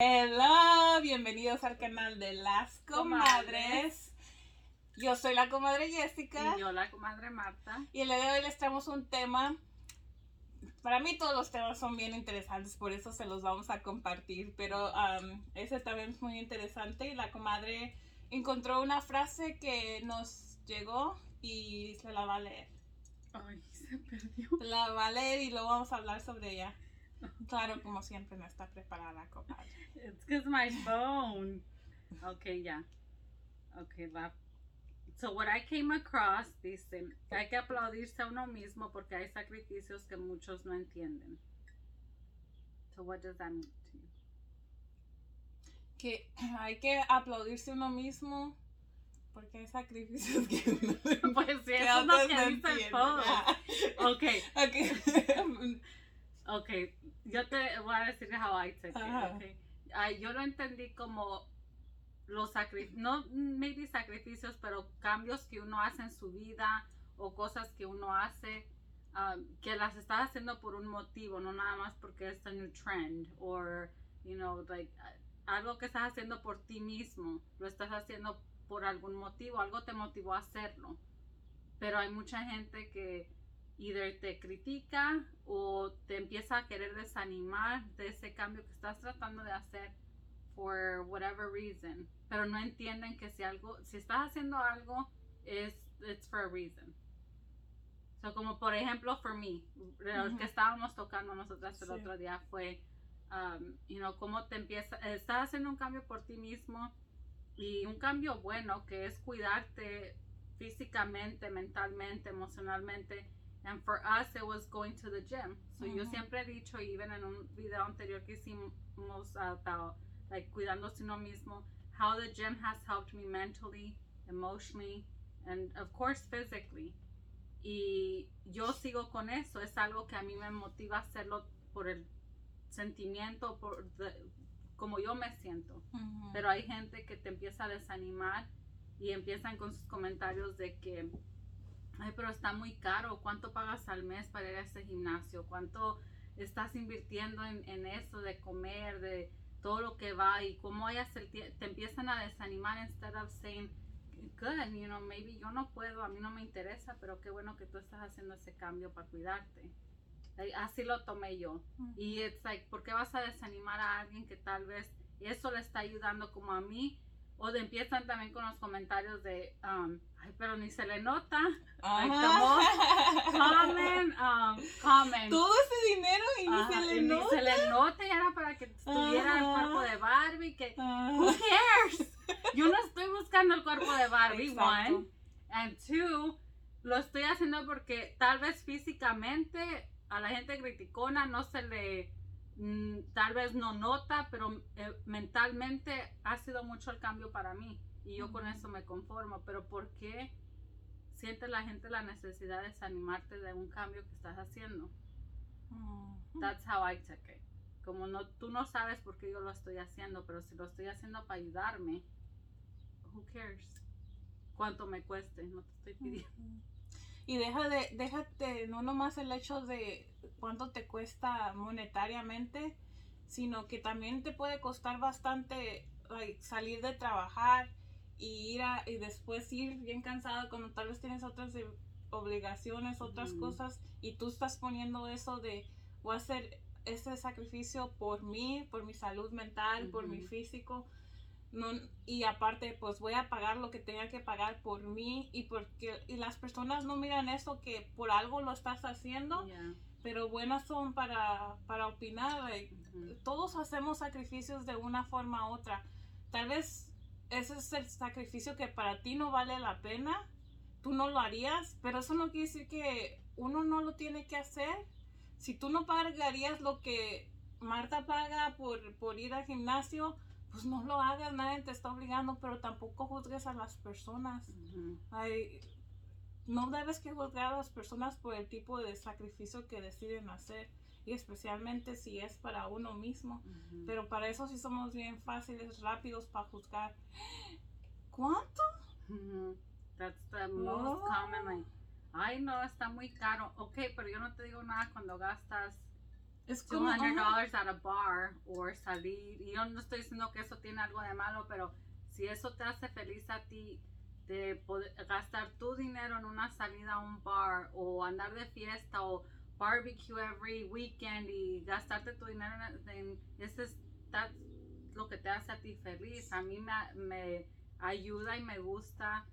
Hello, bienvenidos al canal de las comadres. Yo soy la comadre Jessica. Y yo la comadre Marta. Y el día de hoy les traemos un tema. Para mí todos los temas son bien interesantes, por eso se los vamos a compartir. Pero um, ese también es muy interesante. Y la comadre encontró una frase que nos llegó y se la va a leer. Ay, se perdió. Se la va a leer y luego vamos a hablar sobre ella. Claro, como siempre, no está preparada, comadre. It's because my phone. Okay, ya. Okay, va. So what I came across, dice, que hay que aplaudirse a uno mismo porque hay sacrificios que muchos no entienden. So what does that mean to you? Que hay que aplaudirse uno mismo porque hay sacrificios que uno Pues sí, eso es lo que no dice el post. Ah. Okay, Ok. okay. Yo te voy a decir how I took it, okay. Ah, yo lo entendí como los sacrificios, no maybe sacrificios, pero cambios que uno hace en su vida o cosas que uno hace um, que las estás haciendo por un motivo, no nada más porque es a new trend or you know like algo que estás haciendo por ti mismo, lo estás haciendo por algún motivo, algo te motivó a hacerlo. Pero hay mucha gente que either te critica o te empieza a querer desanimar de ese cambio que estás tratando de hacer for whatever reason, pero no entienden que si algo, si estás haciendo algo es it's for a reason. So como por ejemplo for me, lo Ujú. que estábamos tocando nosotras el Sí. otro día fue um, you know, cómo te empieza, estás haciendo un cambio por ti mismo y un cambio bueno que es cuidarte físicamente, mentalmente, emocionalmente. And for us, it was going to the gym. So yo siempre he dicho, even en un video anterior que hicimos about like cuidándose uno mismo, how the gym has helped me mentally, emotionally, and of course physically. Y yo sigo con eso, es algo que a mí me motiva a hacerlo por el sentimiento, por the- como yo me siento. Pero hay gente que te empieza a desanimar y empiezan con sus comentarios de que, ay, pero está muy caro, ¿cuánto pagas al mes para ir a ese gimnasio? ¿Cuánto estás invirtiendo en, en eso de comer, de todo lo que va? Y cómo ellas tie- te empiezan a desanimar instead of saying, good, you know, maybe yo no puedo, a mí no me interesa, pero qué bueno que tú estás haciendo ese cambio para cuidarte. Así lo tomé yo. Y it's like, ¿por qué vas a desanimar a alguien que tal vez eso le está ayudando como a mí? O de, empiezan también con los comentarios de, um, ay, pero ni se le nota. Ajá. Comment, um, comment. Todo ese dinero y ni Ajá, se le y ni nota. se le nota y era para que tuviera el Ajá. cuerpo de Barbie. Que, Ah. who cares? Yo no estoy buscando el cuerpo de Barbie, Exacto. one. And two, lo estoy haciendo porque tal vez físicamente a la gente criticona no se le, tal vez no nota, pero eh, mentalmente ha sido mucho el cambio para mí. Y yo con eso me conformo. Pero ¿por qué siente la gente la necesidad de desanimarte de un cambio que estás haciendo? That's how I took it. Como no, tú no sabes por qué yo lo estoy haciendo, pero si lo estoy haciendo para ayudarme, who cares? Cuánto me cueste, no te estoy pidiendo. Y deja de, déjate, no nomás el hecho de cuánto te cuesta monetariamente, sino que también te puede costar bastante like, salir de trabajar y ir a, y después ir bien cansado cuando tal vez tienes otras obligaciones, otras cosas, y tú estás poniendo eso de voy a hacer ese sacrificio por mí, por mi salud mental, por mi físico. No, y aparte pues voy a pagar lo que tenga que pagar por mí y porque y las personas no miran eso que por algo lo estás haciendo Yeah. pero buenas son para, para opinar like, todos hacemos sacrificios de una forma u otra. Tal vez ese es el sacrificio que para ti no vale la pena tú no lo harías pero eso no quiere decir que uno no lo tiene que hacer. Si tú no pagarías lo que Marta paga por, por ir al gimnasio pues no lo hagas, nadie te está obligando, pero tampoco juzgues a las personas. Ay, no debes que juzgar a las personas por el tipo de sacrificio que deciden hacer, y especialmente si es para uno mismo. Pero para eso sí somos bien fáciles, rápidos para juzgar. ¿Cuánto? That's the most Oh. common, like, ay no, está muy caro. Ok, pero yo no te digo nada cuando gastas Es como, $200 ajá. at a bar o salir. Y yo no estoy diciendo que eso tiene algo de malo, pero si eso te hace feliz a ti, de poder gastar tu dinero en una salida a un bar o andar de fiesta o barbecue every weekend y gastarte tu dinero en, ese es lo que te hace a ti feliz. A mí me, me ayuda y me gusta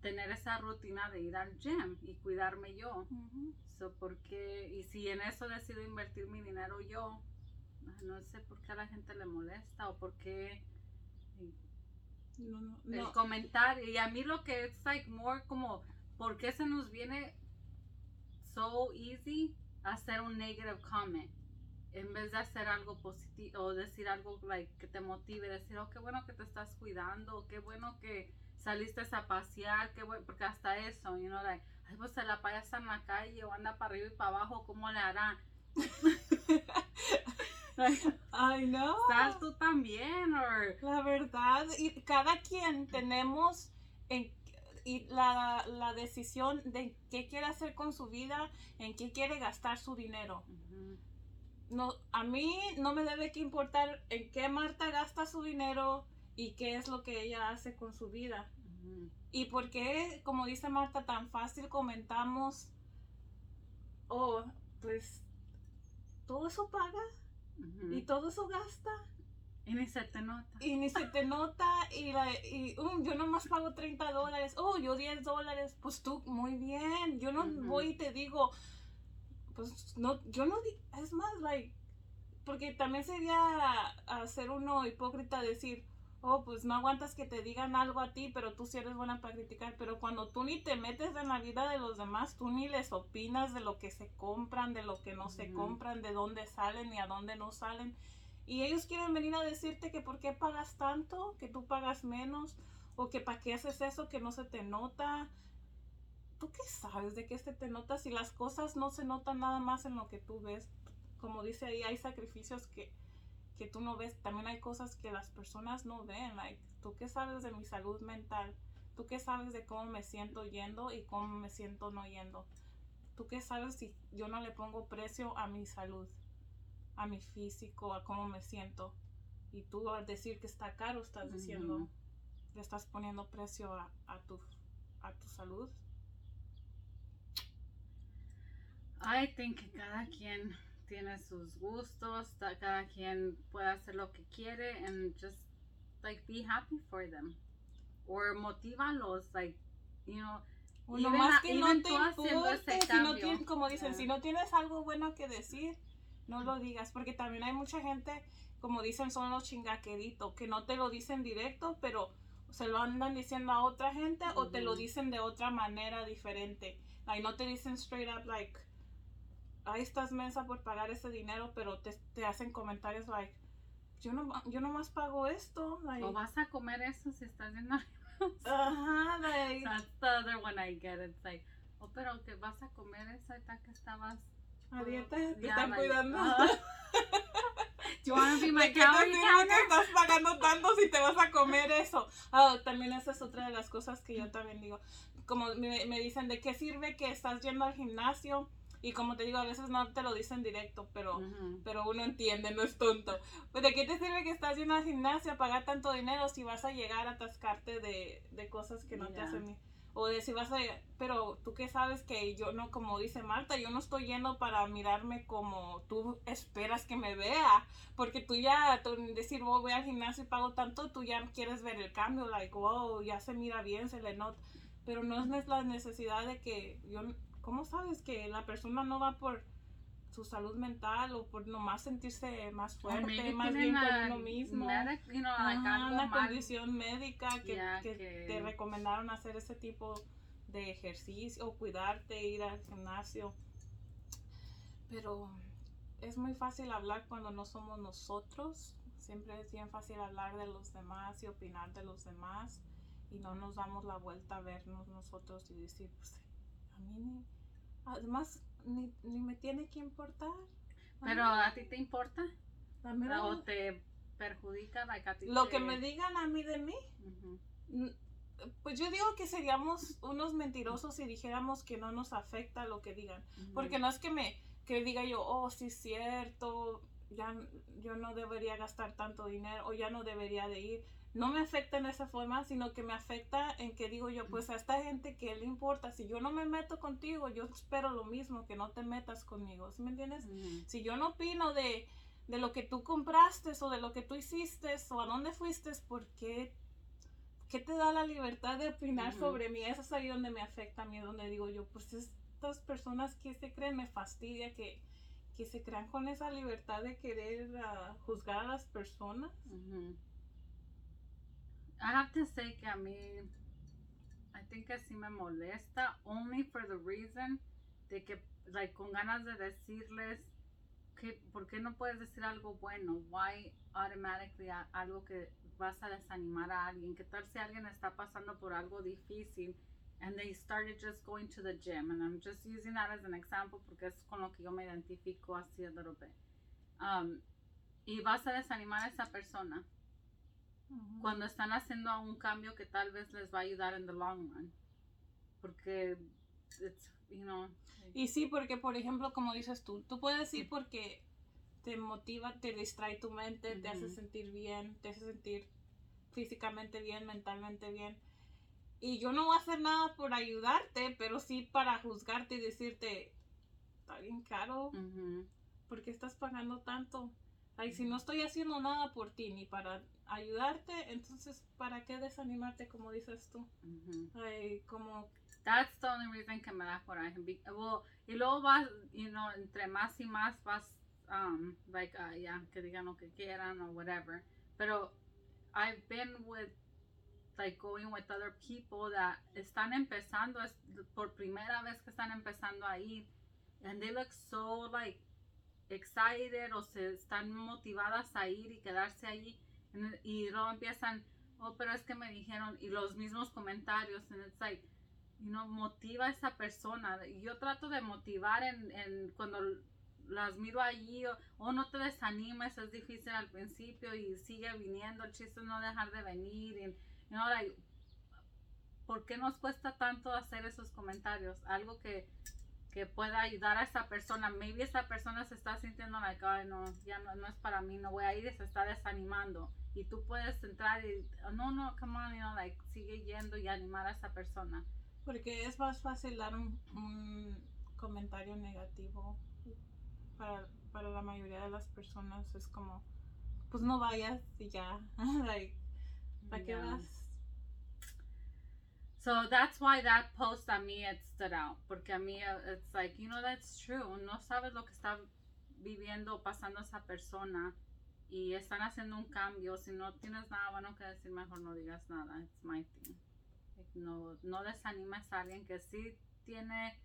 tener esa rutina de ir al gym y cuidarme yo. Ujú. So, porque, y si en eso decido invertir mi dinero yo, ay, no sé por qué a la gente le molesta o por qué No, no, el no. comentario. Y a mí lo que es like more como, ¿por qué se nos viene so easy hacer un negative comment? En vez de hacer algo positivo o decir algo like, que te motive, decir, oh, qué bueno que te estás cuidando, qué bueno que saliste a pasear, qué bueno, porque hasta eso, you know, like, ay, pues se la pasa en la calle o anda para arriba y para abajo, ¿cómo le hará? Ay, no. Sal tú también, or La verdad, y cada quien tenemos en, y la, la decisión de qué quiere hacer con su vida, en qué quiere gastar su dinero. Ujú. No, a mí no me debe que importar en qué Marta gasta su dinero y qué es lo que ella hace con su vida. Y por qué, como dice Marta, tan fácil comentamos, oh, pues todo eso paga y todo eso gasta. Y ni se te nota. Y ni se te nota y, la, y "Um, yo nomás pago 30 dólares, oh, yo 10 dólares, pues tú, muy bien, yo no Ujú. voy y te digo, pues no, yo no, es más, like, porque también sería hacer uno hipócrita decir, oh, pues no aguantas que te digan algo a ti, pero tú sí eres buena para criticar, pero cuando tú ni te metes en la vida de los demás, tú ni les opinas de lo que se compran, de lo que no se compran, de dónde salen y a dónde no salen. Y ellos quieren venir a decirte que por qué pagas tanto, que tú pagas menos, o que para qué haces eso, que no se te nota. ¿Tú qué sabes de qué se te nota si las cosas no se notan nada más en lo que tú ves? Como dice ahí, hay sacrificios que, que tú no ves. También hay cosas que las personas no ven. Like, ¿Tú qué sabes de mi salud mental? ¿Tú qué sabes de cómo me siento yendo y cómo me siento no yendo? ¿Tú qué sabes si yo no le pongo precio a mi salud? a mi físico, a cómo me siento. Y tú al decir que está caro, estás diciendo, Ujú. le estás poniendo precio a, a tu, a tu salud. I think que cada quien tiene sus gustos, cada quien puede hacer lo que quiere and just like be happy for them. Or motívalos, like, you know, O Even nomás a- que no te importe, si no como dicen, Yeah. si no tienes algo bueno que decir, no lo digas, porque también hay mucha gente, como dicen, son los chingaqueritos, que no te lo dicen directo, pero se lo andan diciendo a otra gente o te lo Ujú. dicen de otra manera diferente. Like, no te dicen straight up, like, ahí estás mensa por pagar ese dinero, pero te, te hacen comentarios like, yo no, yo nomás pago esto. Like, o vas a comer eso si estás viendo. Ajá, like, That's the other one I get. It's like, oh, pero que vas a comer eso ahorita que estabas. a dieta, te Yeah, están like, cuidando. uh, Do you want to be my ¿De qué te calorie counter? que estás pagando tanto si te vas a comer eso? Ah, también esa es otra de las cosas que yo también digo. Como me, me dicen, ¿de qué sirve que estás yendo al gimnasio? Y como te digo, a veces no te lo dicen directo, pero, Ujú. pero uno entiende, no es tonto. Pues, ¿De qué te sirve que estás yendo al gimnasio a pagar tanto dinero si vas a llegar a atascarte de, de cosas que no te Ya. hacen bien? O de si vas a... Pero tú qué sabes que yo no, como dice Marta, yo no estoy yendo para mirarme como tú esperas que me vea. Porque tú ya, tú decir, "Oh, voy al gimnasio y pago tanto, tú ya quieres ver el cambio, like, wow, ya se mira bien, se le nota. Pero no es la necesidad de que yo, ¿cómo sabes que la persona no va por su salud mental o por nomás sentirse más fuerte, más bien con uno mismo? medic- you know, like una mal. condición médica que, Ya, que que- te recomendaron hacer ese tipo de ejercicio o cuidarte, ir al gimnasio. Pero es muy fácil hablar cuando no somos nosotros. Siempre es bien fácil hablar de los demás y opinar de los demás y no nos damos la vuelta a vernos nosotros y decir, pues a mí ni, además ni, ni me tiene que importar. Pero a ti te importa La o te perjudica, like a ti lo te- que me digan a mí de mí, Pues yo digo que seríamos unos mentirosos si dijéramos que no nos afecta lo que digan. Porque no es que me, que diga yo, oh, sí es cierto, ya yo no debería gastar tanto dinero o ya no debería de ir. No me afecta en esa forma, sino que me afecta en que digo yo, pues a esta gente que le importa, si yo no me meto contigo, yo espero lo mismo, que no te metas conmigo, ¿sí me entiendes? Si yo no opino de, de lo que tú compraste o de lo que tú hiciste o a dónde fuiste, ¿por qué ¿qué te da la libertad de opinar sobre mí? Eso es ahí donde me afecta a mí, donde digo yo, pues estas personas que se creen me fastidia que, que se crean con esa libertad de querer uh, juzgar a las personas. I have to say que a mí, I think que sí me molesta, only for the reason de que, like, con ganas de decirles que, ¿por qué no puedes decir algo bueno? Why automatically algo que vas a desanimar a alguien? ¿Qué tal si alguien está pasando por algo difícil? and they started just going to the gym and I'm just using that as an example porque es con lo que yo me identifico así a little bit. Um, y vas a desanimar a esa persona cuando están haciendo un cambio que tal vez les va a ayudar en the long run. Porque it's, you know, y sí porque por ejemplo como dices tú tú puedes ir porque te motiva te distrae tu mente te hace sentir bien te hace sentir físicamente bien mentalmente bien. Y yo no voy a hacer nada por ayudarte, pero sí para juzgarte y decirte, está bien caro, ¿por qué estás pagando tanto? Ay, si no estoy haciendo nada por ti ni para ayudarte, entonces, ¿para qué desanimarte, como dices tú? Ay, como... That's the only reason que me da coraje. Well, y luego vas, you know, entre más y más vas, um, like, uh, yeah, que digan lo que quieran o whatever. Pero I've been with like going with other people that están empezando es por primera vez que están empezando a ir and they look so like excited o se están motivadas a ir y quedarse allí y luego empiezan oh pero es que me dijeron y los mismos comentarios and it's like you know motiva a esa persona yo trato de motivar en, en cuando las miro allí o oh, no te desanimes es difícil al principio y sigue viniendo el chiste no dejar de venir y no, like, ¿por qué nos cuesta tanto hacer esos comentarios? Algo que, que pueda ayudar a esa persona. Maybe esa persona se está sintiendo like, ay, no, ya no, no es para mí, no voy a ir y se está desanimando. Y tú puedes entrar y, no, no, come on, you know, like, sigue yendo y animar a esa persona. Porque es más fácil dar un, un comentario negativo para, para la mayoría de las personas. Es como, pues no vayas y ya, like, ¿para qué vas? So that's why that post a mí it stood out. Porque a mí uh, it's like, you know, that's true. No sabes lo que está viviendo o pasando esa persona y están haciendo un cambio. Si no tienes nada bueno que decir, mejor no digas nada. It's my thing. no, no desanimes a alguien que sí tiene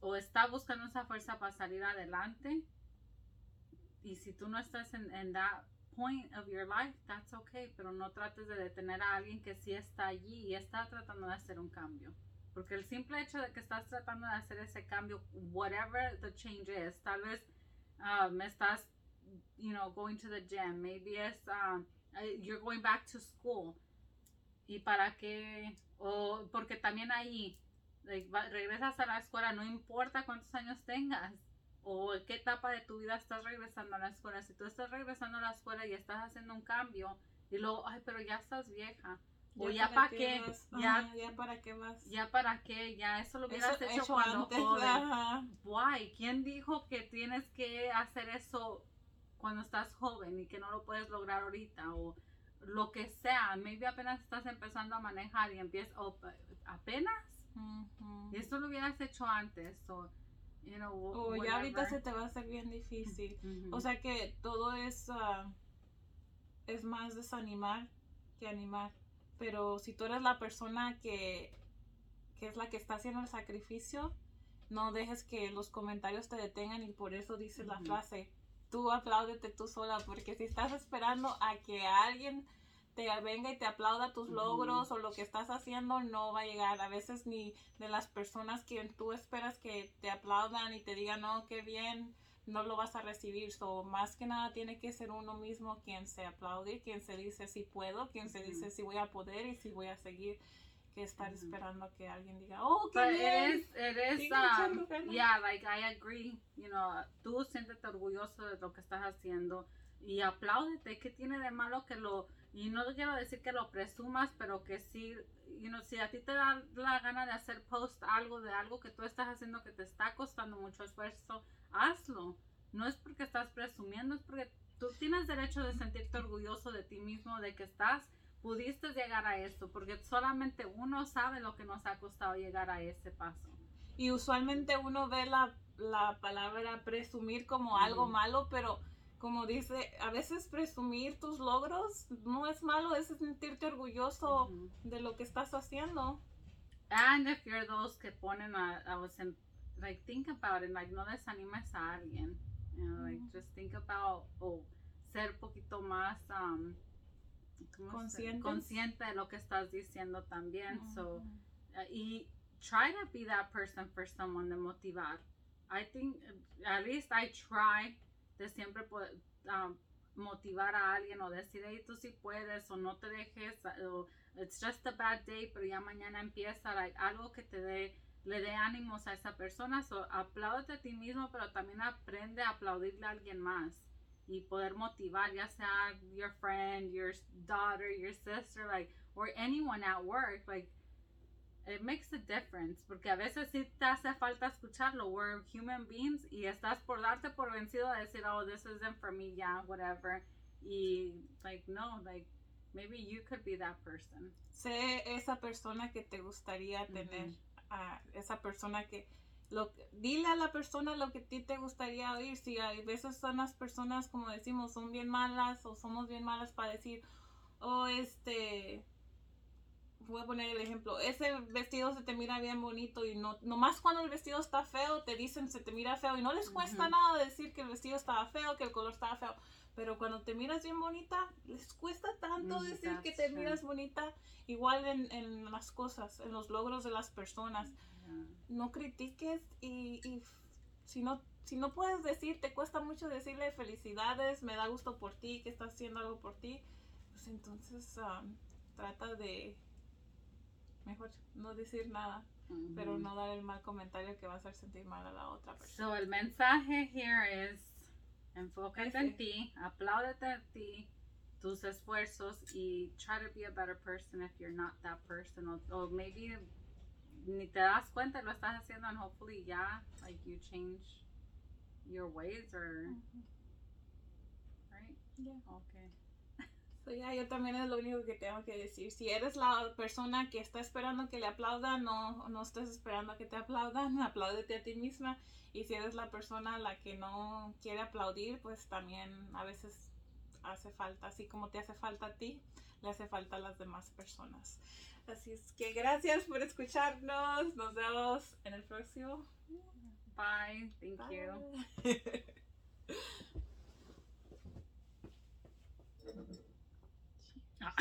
o está buscando esa fuerza para salir adelante. Y si tú no estás en, en that point of your life, that's okay, pero no trates de detener a alguien que sí está allí y está tratando de hacer un cambio. Porque el simple hecho de que estás tratando de hacer ese cambio, whatever the change is, tal vez um, estás, you know, going to the gym, maybe es, um, uh, you're going back to school. ¿Y para qué? O porque también ahí, regresas a la escuela, no importa cuántos años tengas, o qué etapa de tu vida estás regresando a la escuela. Si tú estás regresando a la escuela y estás haciendo un cambio y luego, ay, pero ya estás vieja. O ya, para qué, ya, ya para qué más. Ya para qué, ya eso lo hubieras hecho, cuando joven. Guay, ¿quién dijo que tienes que hacer eso cuando estás joven y que no lo puedes lograr ahorita? O lo que sea, maybe apenas estás empezando a manejar y empiezas, apenas. Y eso lo hubieras hecho antes. o ya ahorita se te va a hacer bien difícil. O sea que todo es, ah, es más desanimar que animar. Pero si tú eres la persona que, que es la que está haciendo el sacrificio, no dejes que los comentarios te detengan y por eso dices la frase, tú apláudete tú sola, porque si estás esperando a que alguien te venga y te aplauda tus logros o lo que estás haciendo no va a llegar. A veces ni de las personas que tú esperas que te aplaudan y te digan, no, qué bien, no lo vas a recibir. So, más que nada tiene que ser uno mismo quien se aplaude, quien se dice si puedo, quien se dice si voy a poder y si voy a seguir. Que estar esperando a que alguien diga, oh, qué bien. it is, it is, um, yeah, like I agree. You know, tú siéntete orgulloso de lo que estás haciendo y apláudete. ¿Qué tiene de malo que lo, y no quiero decir que lo presumas, pero que sí, you know, si a ti te da la gana de hacer post algo de algo que tú estás haciendo que te está costando mucho esfuerzo, hazlo. No es porque estás presumiendo, es porque tú tienes derecho de sentirte orgulloso de ti mismo, de que estás pudiste llegar a esto, porque solamente uno sabe lo que nos ha costado llegar a ese paso. Y usualmente uno ve la, la palabra presumir como algo Ujú. malo, pero como dice, a veces presumir tus logros no es malo, es sentirte orgulloso Ujú. de lo que estás haciendo. And if you're those que ponen a, a was in- like think about it, like no desanimes a alguien, you know, like Ujú. just think about o ser poquito más um, ¿cómo se- Conscientes. consciente de lo que estás diciendo también. So uh, y try to be that person for someone de motivar. I think at least I try de siempre um, motivar a alguien o decir, hey, tú sí puedes o no te dejes, o it's just a bad day, pero ya mañana empieza, like, algo que te dé, le dé ánimos a esa persona. So, apláudete a ti mismo, pero también aprende a aplaudirle a alguien más y poder motivar, ya sea your friend, your daughter, your sister, like, or anyone at work, like, it makes a difference, porque a veces sí te hace falta escucharlo. We're human beings y estás por darte por vencido a decir, oh, this isn't for me, yeah, whatever. Y, like, no, like, maybe you could be that person. Sé esa persona que te gustaría tener, a esa persona que lo dile a la persona lo que a ti te gustaría oír. Si a veces son las personas, como decimos, son bien malas o somos bien malas para decir, oh, este, voy a poner el ejemplo, ese vestido se te mira bien bonito y no, nomás cuando el vestido está feo te dicen se te mira feo y no les cuesta nada decir que el vestido estaba feo, que el color estaba feo. Pero cuando te miras bien bonita, les cuesta tanto decir que te true. miras bonita. Igual en, en las cosas, en los logros de las personas. No critiques y, y si, no, si no puedes decir, te cuesta mucho decirle felicidades, me da gusto por ti, que estás haciendo algo por ti, pues entonces um, trata de, mejor no decir nada, pero no dar el mal comentario que va a hacer sentir mal a la otra persona. So, el mensaje here es enfócate en ti, apláudete a ti, tus esfuerzos y try to be a better person if you're not that person. O, o maybe ni te das cuenta lo estás haciendo and hopefully ya, like you change your ways or, right? Yeah. Okay. So, ya, yo también es lo único que tengo que decir. Si eres la persona que está esperando que le aplaudan, no, no estés esperando que te aplaudan, apláudete a ti misma. Y si eres la persona a la que no quiere aplaudir, pues también a veces hace falta, así como te hace falta a ti, le hace falta a las demás personas. Así es que gracias por escucharnos. Nos vemos en el próximo. Bye. Thank you. Ah.